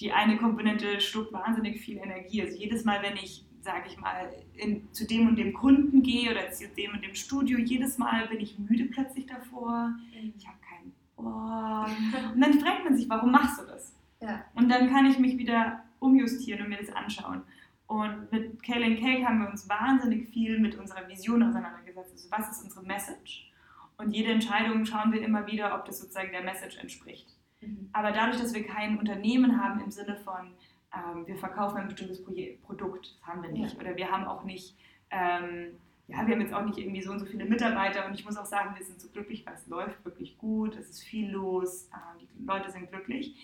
die eine Komponente schluckt wahnsinnig viel Energie. Also jedes Mal, wenn ich, sage ich mal, in, zu dem und dem Kunden gehe oder zu dem und dem Studio, jedes Mal bin ich müde plötzlich davor. Mhm. Ich habe keinen Bock. Und dann fragt man sich, warum machst du das? Ja. Und dann kann ich mich wieder umjustieren und mir das anschauen. Und mit Kaylee Cake haben wir uns wahnsinnig viel mit unserer Vision auseinandergesetzt. Also was ist unsere Message? Und jede Entscheidung schauen wir immer wieder, ob das sozusagen der Message entspricht. Mhm. Aber dadurch, dass wir kein Unternehmen haben im Sinne von, ähm, wir verkaufen ein bestimmtes Produkt, das haben wir nicht. Ja. Oder wir haben auch nicht, ähm, ja, wir haben jetzt auch nicht irgendwie so und so viele Mitarbeiter. Und ich muss auch sagen, wir sind so glücklich, weil es läuft wirklich gut, es ist viel los, äh, die Leute sind glücklich.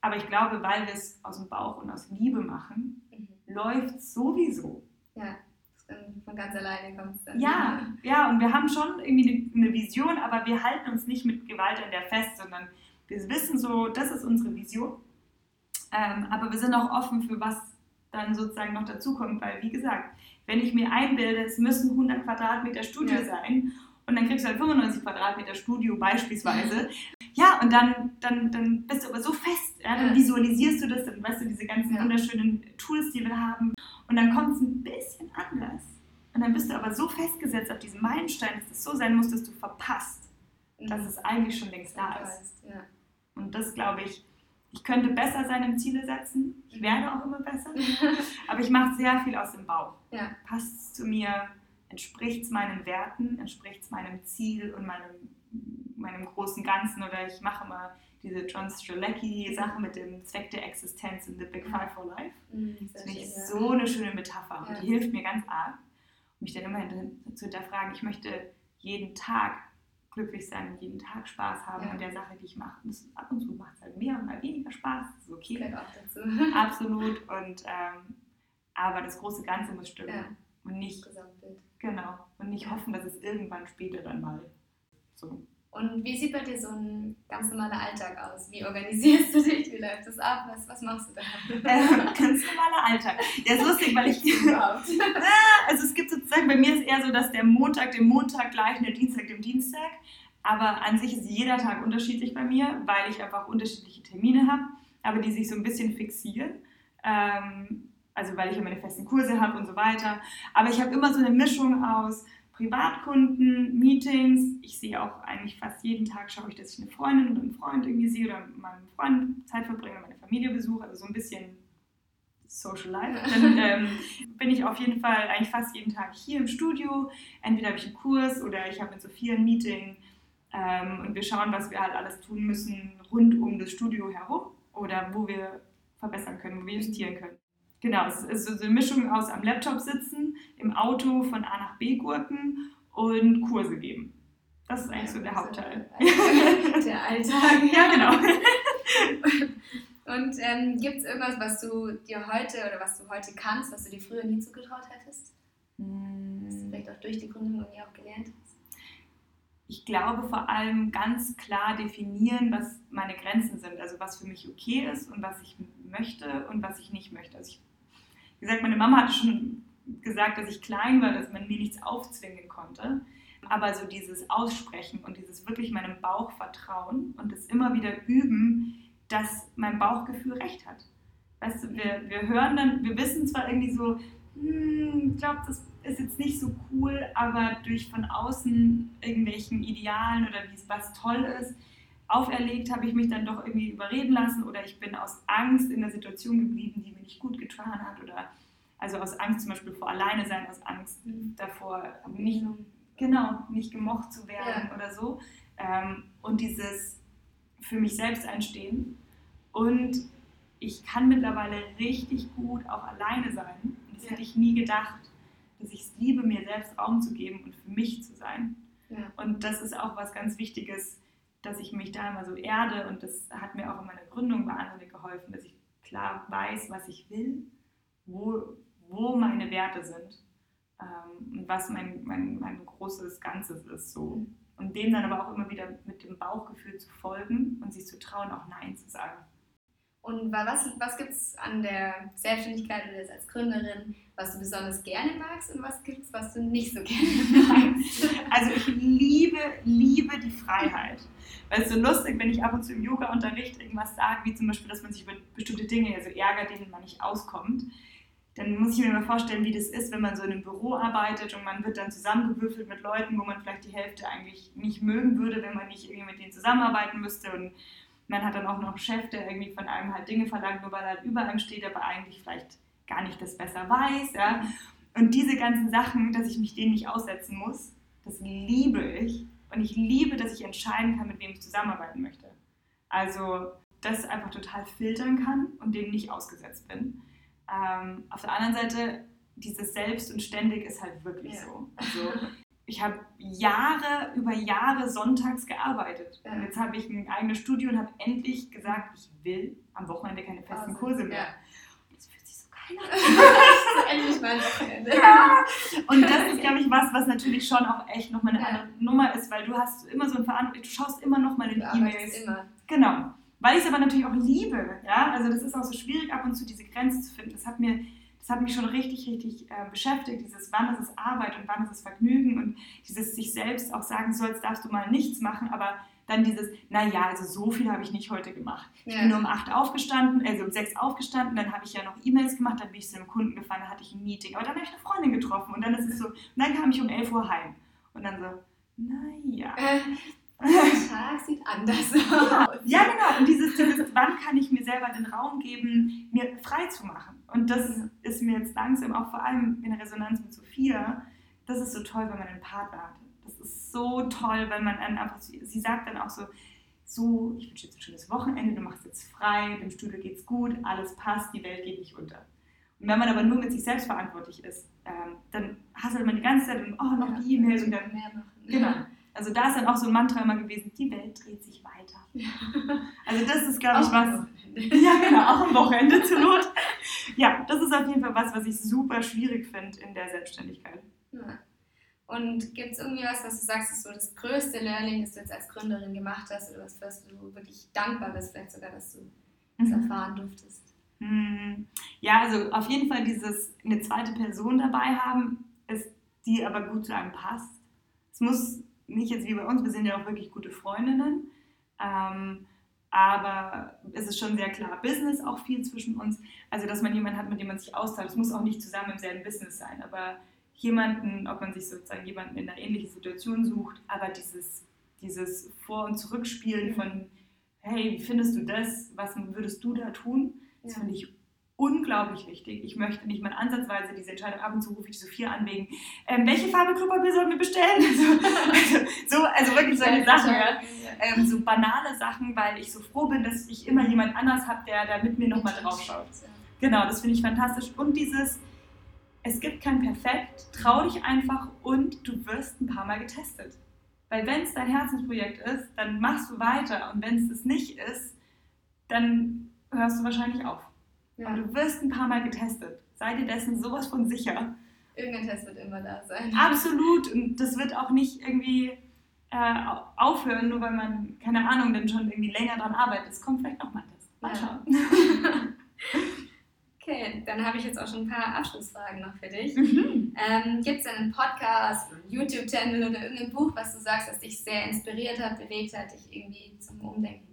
Aber ich glaube, weil wir es aus dem Bauch und aus Liebe machen, läuft sowieso. Ja, von ganz alleine kommt es dann. Ja, ja, und wir haben schon irgendwie eine Vision, aber wir halten uns nicht mit Gewalt an der fest, sondern wir wissen so, das ist unsere Vision. Ähm, aber wir sind auch offen für was dann sozusagen noch dazukommt, weil wie gesagt, wenn ich mir einbilde, es müssen 100 Quadratmeter Studio ja. sein und dann kriegst du halt 95 Quadratmeter Studio beispielsweise, ja, und dann, dann, dann bist du aber so fest, ja, dann visualisierst du das, dann weißt du diese ganzen ja. wunderschönen Tools, die wir haben. Und dann kommt es ein bisschen anders. Und dann bist du aber so festgesetzt auf diesem Meilenstein, dass es so sein muss, dass du verpasst, mhm. dass es eigentlich schon längst da ist. Ja. Und das glaube ich, ich könnte besser sein im Ziele setzen. Ich werde auch immer besser. aber ich mache sehr viel aus dem Bauch. Ja. Passt zu mir? Entspricht es meinen Werten? Entspricht es meinem Ziel und meinem meinem großen Ganzen oder ich mache immer diese John Strzelecki-Sache mit dem Zweck der Existenz in The Big Five for Life. Mhm, das finde ich so eine schöne Metapher und die hilft mir ganz arg, mich dann immer zu hinterfragen, ich möchte jeden Tag glücklich sein und jeden Tag Spaß haben Ja. an der Sache, die ich mache. Und das, ab und zu macht es halt mehr und mal weniger Spaß. Das ist okay. Gehört auch dazu. Absolut. Und ähm, aber das große Ganze muss stimmen. Ja. Und nicht, Gesamtbild. Genau. Und nicht hoffen, dass es irgendwann später dann mal so. Und wie sieht bei dir so ein ganz normaler Alltag aus? Wie organisierst du dich? Wie läuft das ab? Was, was machst du da? Äh, ganz normaler Alltag. Ja, ist lustig, weil ich. Überhaupt. Also es gibt sozusagen, bei mir ist eher so, dass der Montag dem Montag gleich, der Dienstag dem Dienstag. Aber an sich ist jeder Tag unterschiedlich bei mir, weil ich einfach unterschiedliche Termine habe, aber die sich so ein bisschen fixieren. Ähm, also weil ich ja meine festen Kurse habe und so weiter. Aber ich habe immer so eine Mischung aus Privatkunden, Meetings. Ich sehe auch eigentlich fast jeden Tag, schaue ich, dass ich eine Freundin oder einen Freund irgendwie sehe oder mit meinem Freund Zeit verbringe, meine Familie besuche. Also so ein bisschen Social Life. Dann ähm, bin ich auf jeden Fall eigentlich fast jeden Tag hier im Studio. Entweder habe ich einen Kurs oder ich habe mit Sophia ein Meeting ähm, und wir schauen, was wir halt alles tun müssen rund um das Studio herum oder wo wir verbessern können, wo wir justieren können. Genau, es ist so eine Mischung aus am Laptop sitzen, im Auto von A nach B gurken und Kurse geben. Das ist eigentlich so der Hauptteil. Der Alltag. Ja, genau. Und ähm, gibt es irgendwas, was du dir heute oder was du heute kannst, was du dir früher nie zugetraut hättest? Was du vielleicht auch durch die Gründung irgendwie auch gelernt hast? ich glaube vor allem ganz klar definieren, was meine Grenzen sind. Also was für mich okay ist und was ich möchte und was ich nicht möchte. Also ich, wie gesagt, meine Mama hatte schon gesagt, dass ich klein war, dass man mir nichts aufzwingen konnte. Aber so dieses Aussprechen und dieses wirklich meinem Bauch vertrauen und das immer wieder üben, dass mein Bauchgefühl recht hat. Weißt du, wir, wir hören dann, wir wissen zwar irgendwie so, hm, ich glaube, das ist jetzt nicht so cool, aber durch von außen irgendwelchen Idealen oder wie es was toll ist, auferlegt habe ich mich dann doch irgendwie überreden lassen oder ich bin aus Angst in der Situation geblieben, die mir nicht gut getan hat oder also aus Angst zum Beispiel vor alleine sein, aus Angst davor nicht, genau, nicht gemocht zu werden Ja. oder so ähm, und dieses für mich selbst einstehen und ich kann mittlerweile richtig gut auch alleine sein. Und das Ja. hätte ich nie gedacht, dass ich es liebe, mir selbst Raum zu geben und für mich zu sein. Ja. Und das ist auch was ganz Wichtiges, dass ich mich da immer so erde. Und das hat mir auch in meiner Gründung wahnsinnig geholfen, dass ich klar weiß, was ich will, wo, wo meine Werte sind ähm, und was mein, mein, mein großes Ganzes ist. So. Und dem dann aber auch immer wieder mit dem Bauchgefühl zu folgen und sich zu trauen, auch Nein zu sagen. Und wa- was, was gibt es an der Selbstständigkeit oder als Gründerin, was du besonders gerne magst und was gibt es, was du nicht so gerne magst? Also ich liebe, liebe die Freiheit. Weil es so lustig, wenn ich ab und zu im Yoga-Unterricht irgendwas sage, wie zum Beispiel, dass man sich über bestimmte Dinge also ärgert, denen man nicht auskommt, dann muss ich mir mal vorstellen, wie das ist, wenn man so in einem Büro arbeitet und man wird dann zusammengewürfelt mit Leuten, wo man vielleicht die Hälfte eigentlich nicht mögen würde, wenn man nicht irgendwie mit denen zusammenarbeiten müsste und man hat dann auch noch einen Chef, der irgendwie von einem halt Dinge verlangt, nur weil er halt über einem steht, aber eigentlich vielleicht gar nicht das besser weiß. Ja? Und diese ganzen Sachen, dass ich mich denen nicht aussetzen muss, das liebe ich. Und ich liebe, dass ich entscheiden kann, mit wem ich zusammenarbeiten möchte. Also, das einfach total filtern kann und dem nicht ausgesetzt bin. Ähm, auf der anderen Seite, dieses Selbst und ständig ist halt wirklich Ja. so. Also, ich habe Jahre über Jahre sonntags gearbeitet. Und jetzt habe ich ein eigenes Studio und habe endlich gesagt, ich will am Wochenende keine festen. Kurse mehr. Ja. Das fühlt sich so geil an. Endlich mal ein Wochenende. Ja. Und das ist, glaube ich, was, was natürlich schon auch echt nochmal eine Ja. andere Nummer ist, weil du hast immer so ein Verantwortung, du schaust immer noch mal in E-Mails. immer. Genau. Weil ich es aber natürlich auch liebe. Ja? Also das ist auch so schwierig, ab und zu diese Grenze zu finden. Das hat, mir, das hat mich schon richtig, richtig äh, beschäftigt. Dieses, wann ist es Arbeit und wann ist es Vergnügen und dieses sich selbst auch sagen, so jetzt darfst du mal nichts machen, aber dann dieses, naja, also so viel habe ich nicht heute gemacht. Ich bin Ja. um acht aufgestanden, also um sechs aufgestanden, dann habe ich ja noch E-Mails gemacht, dann bin ich zu einem Kunden gefahren, dann hatte ich ein Meeting, aber dann habe ich eine Freundin getroffen und dann ist es so, und dann kam ich um 11 Uhr heim. Und dann so, naja. Äh, der Tag sieht anders aus. Ja, genau. Und dieses, dieses, wann kann ich mir selber den Raum geben, mir frei zu machen? Und das ist mir jetzt langsam, auch vor allem in Resonanz mit Sophia, das ist so toll, wenn man einen Partner hat. Das ist so toll, weil man dann einfach, sie sagt dann auch so, so, ich wünsche jetzt ein schönes Wochenende, du machst jetzt frei, dem Studio geht's gut, alles passt, die Welt geht nicht unter. Und wenn man aber nur mit sich selbst verantwortlich ist, ähm, dann hasselt man die ganze Zeit und oh, noch die E-Mails und dann mehr machen. Genau. Also da ist dann auch so ein Mantra immer gewesen, die Welt dreht sich weiter. Ja. Also das ist, glaube ich, was... Ja, genau, auch am Wochenende zur Not. Ja, das ist auf jeden Fall was, was ich super schwierig finde in der Selbstständigkeit. Ja. Und gibt es irgendwie was, was du sagst, ist so das größte Learning, das du jetzt als Gründerin gemacht hast oder was, was du wirklich dankbar bist, vielleicht sogar, dass du das mhm. erfahren durftest? Mhm. Ja, also auf jeden Fall dieses eine zweite Person dabei haben, ist, die aber gut zu einem passt. Es muss nicht jetzt wie bei uns, wir sind ja auch wirklich gute Freundinnen, ähm, aber es ist schon sehr klar Business auch viel zwischen uns. Also dass man jemanden hat, mit dem man sich austauscht. Es muss auch nicht zusammen im selben Business sein, aber jemanden, ob man sich sozusagen jemanden in einer ähnlichen Situation sucht, aber dieses, dieses Vor- und Zurückspielen von, hey, wie findest du das? Was würdest du da tun? Das ja. finde ich unglaublich wichtig. Ich möchte nicht mal ansatzweise diese Entscheidung ab und zu rufe ich Sophia an wegen, ähm, welche Farbe Klopapier sollen wir bestellen? Also, also, so, also wirklich solche Sachen, ja. ähm, so banale Sachen, weil ich so froh bin, dass ich immer jemand anders habe, der da mit mir nochmal drauf schaut. Genau, das finde ich fantastisch. Und dieses, es gibt kein Perfekt, trau dich einfach und du wirst ein paar Mal getestet. Weil wenn es dein Herzensprojekt ist, dann machst du weiter und wenn es es nicht ist, dann hörst du wahrscheinlich auf. Ja. Und du wirst ein paar Mal getestet. Sei dir dessen sowas von sicher. Irgendein Test wird immer da sein. Absolut. Und das wird auch nicht irgendwie äh, aufhören, nur weil man, keine Ahnung, dann schon irgendwie länger dran arbeitet. Es kommt vielleicht nochmal ein Test. Mal schauen. Okay, dann habe ich jetzt auch schon ein paar Abschlussfragen noch für dich. Mhm. Ähm, Gibt es einen Podcast, einen YouTube-Channel oder irgendein Buch, was du sagst, das dich sehr inspiriert hat, bewegt hat, dich irgendwie zum Umdenken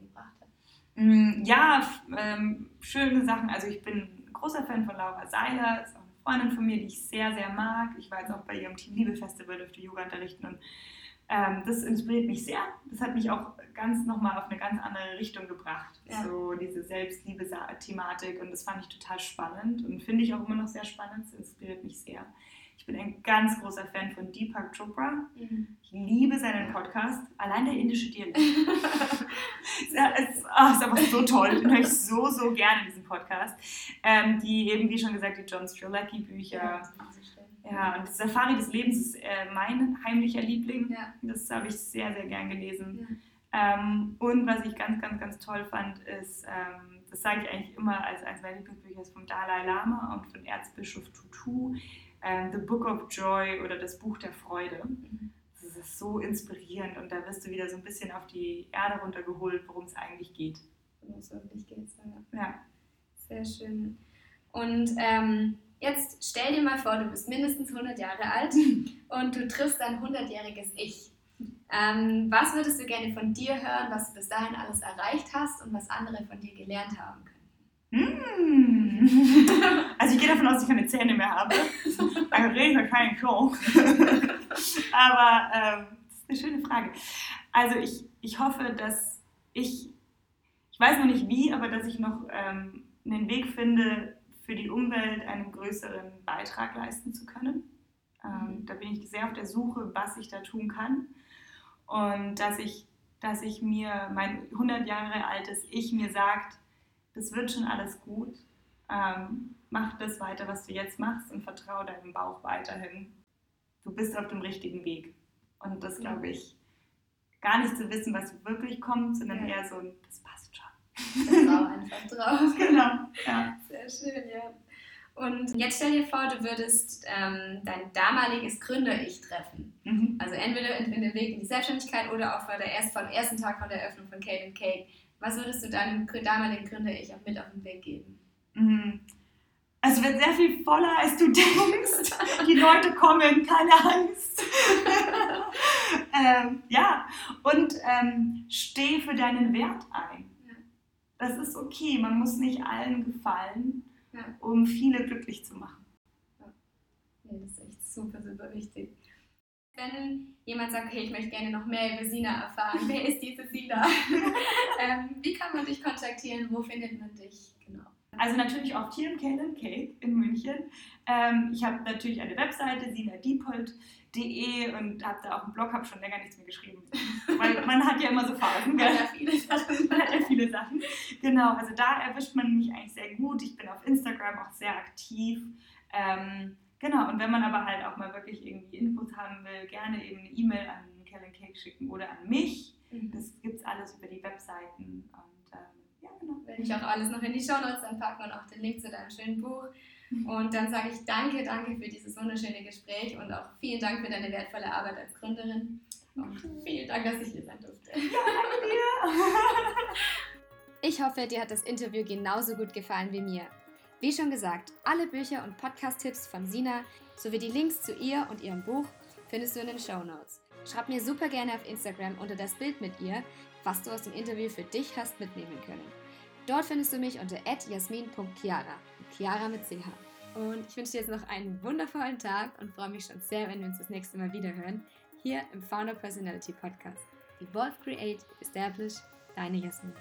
ja, ähm, schöne Sachen. Also ich bin ein großer Fan von Laura Seiler, ist auch eine Freundin von mir, die ich sehr, sehr mag. Ich war jetzt auch bei ihrem Team Liebe Festival, durfte Yoga unterrichten und ähm, das inspiriert mich sehr. Das hat mich auch ganz nochmal auf eine ganz andere Richtung gebracht. Ja. So diese Selbstliebe-Thematik und das fand ich total spannend und finde ich auch immer noch sehr spannend. Das inspiriert mich sehr. Ich bin ein ganz großer Fan von Deepak Chopra. Mhm. Ich liebe seinen Podcast. Allein der indische Dialekt. es, ist, oh, ist einfach so toll. Den höre ich so, so gerne, diesen Podcast. Ähm, die eben, wie schon gesagt, die John Strelacki Bücher. Ja, ja, und Safari des Lebens ist äh, mein heimlicher Liebling. Ja. Das habe ich sehr, sehr gern gelesen. Ja. Ähm, und was ich ganz, ganz, ganz toll fand, ist, ähm, das sage ich eigentlich immer als eines meiner Lieblingsbücher, ist vom Dalai Lama und von Erzbischof Tutu, äh, The Book of Joy oder das Buch der Freude. Mhm. Das ist so inspirierend und da wirst du wieder so ein bisschen auf die Erde runtergeholt, worum es eigentlich geht. Worum es wirklich geht, ja. ja. Sehr schön. Und ähm, Jetzt stell dir mal vor, du bist mindestens 100 Jahre alt und du triffst dein 100-jähriges Ich. Ähm, was würdest du gerne von dir hören, was du bis dahin alles erreicht hast und was andere von dir gelernt haben könnten? Mm. Also ich gehe davon aus, dass ich keine Zähne mehr habe. Also rede ich keinen Show. Aber ähm, das ist eine schöne Frage. Also ich, ich hoffe, dass ich, ich weiß noch nicht wie, aber dass ich noch ähm, einen Weg finde, für die Umwelt einen größeren Beitrag leisten zu können. Ähm, mhm. da bin ich sehr auf der Suche, was ich da tun kann. Und dass ich, dass ich mir, mein 100 Jahre altes Ich mir sagt, das wird schon alles gut. Ähm, mach das weiter, was du jetzt machst und vertraue deinem Bauch weiterhin. Du bist auf dem richtigen Weg. Und das glaube ich, gar nicht zu wissen, was wirklich kommt, sondern ja. eher so, das passt schon. Vertrau einfach drauf. Genau, ja. Sehr schön, ja. Und jetzt stell dir vor, du würdest ähm, dein damaliges Gründer-Ich treffen. Mhm. Also entweder in, in den Weg in die Selbstständigkeit oder auch vor der erst, vom ersten Tag von der Eröffnung von Kate Cake. Was würdest du deinem damaligen Gründer-Ich auch mit auf den Weg geben? Mhm. Also wird sehr viel voller, als du denkst. Die Leute kommen, keine Angst. ähm, ja, und ähm, steh für deinen Wert ein das ist okay. Man muss nicht allen gefallen, ja. um viele glücklich zu machen. Ja. ja, das ist echt super, super wichtig. Wenn jemand sagt, okay, ich möchte gerne noch mehr über Sina erfahren, wer ist diese Sina? ähm, wie kann man dich kontaktieren? Wo findet man dich? Genau. Also natürlich auf Tea and Cake in München. Ähm, ich habe natürlich eine Webseite, sinadiepold.de und habe da auch einen Blog, habe schon länger nichts mehr geschrieben. Weil man hat ja immer so Phasen. Man hat viele Sachen. man hat ja viele Sachen. Genau, also da erwischt man mich eigentlich sehr gut. Ich bin auf Instagram auch sehr aktiv. Ähm, genau, und wenn man aber halt auch mal wirklich irgendwie Infos haben will, gerne eben eine E-Mail an dich schicken oder an mich. Mhm. Das gibt es alles über die Webseiten. Und ähm, ja, genau. Werde ich auch alles noch in die Show Notes packen und auch den Link zu deinem schönen Buch. Und dann sage ich danke, danke für dieses wunderschöne Gespräch und auch vielen Dank für deine wertvolle Arbeit als Gründerin. Und vielen Dank, dass ich hier sein durfte. Ja, danke dir. Ich hoffe, dir hat das Interview genauso gut gefallen wie mir. Wie schon gesagt, alle Bücher und Podcast-Tipps von Sina sowie die Links zu ihr und ihrem Buch findest du in den Show Notes. Schreib mir super gerne auf Instagram unter das Bild mit ihr, was du aus dem Interview für dich hast mitnehmen können. Dort findest du mich unter jasmin.chiara, Chiara mit CH. Und ich wünsche dir jetzt noch einen wundervollen Tag und freue mich schon sehr, wenn wir uns das nächste Mal wieder hören, hier im Founder Personality Podcast. Evolve, Create, Establish, deine Jasmin.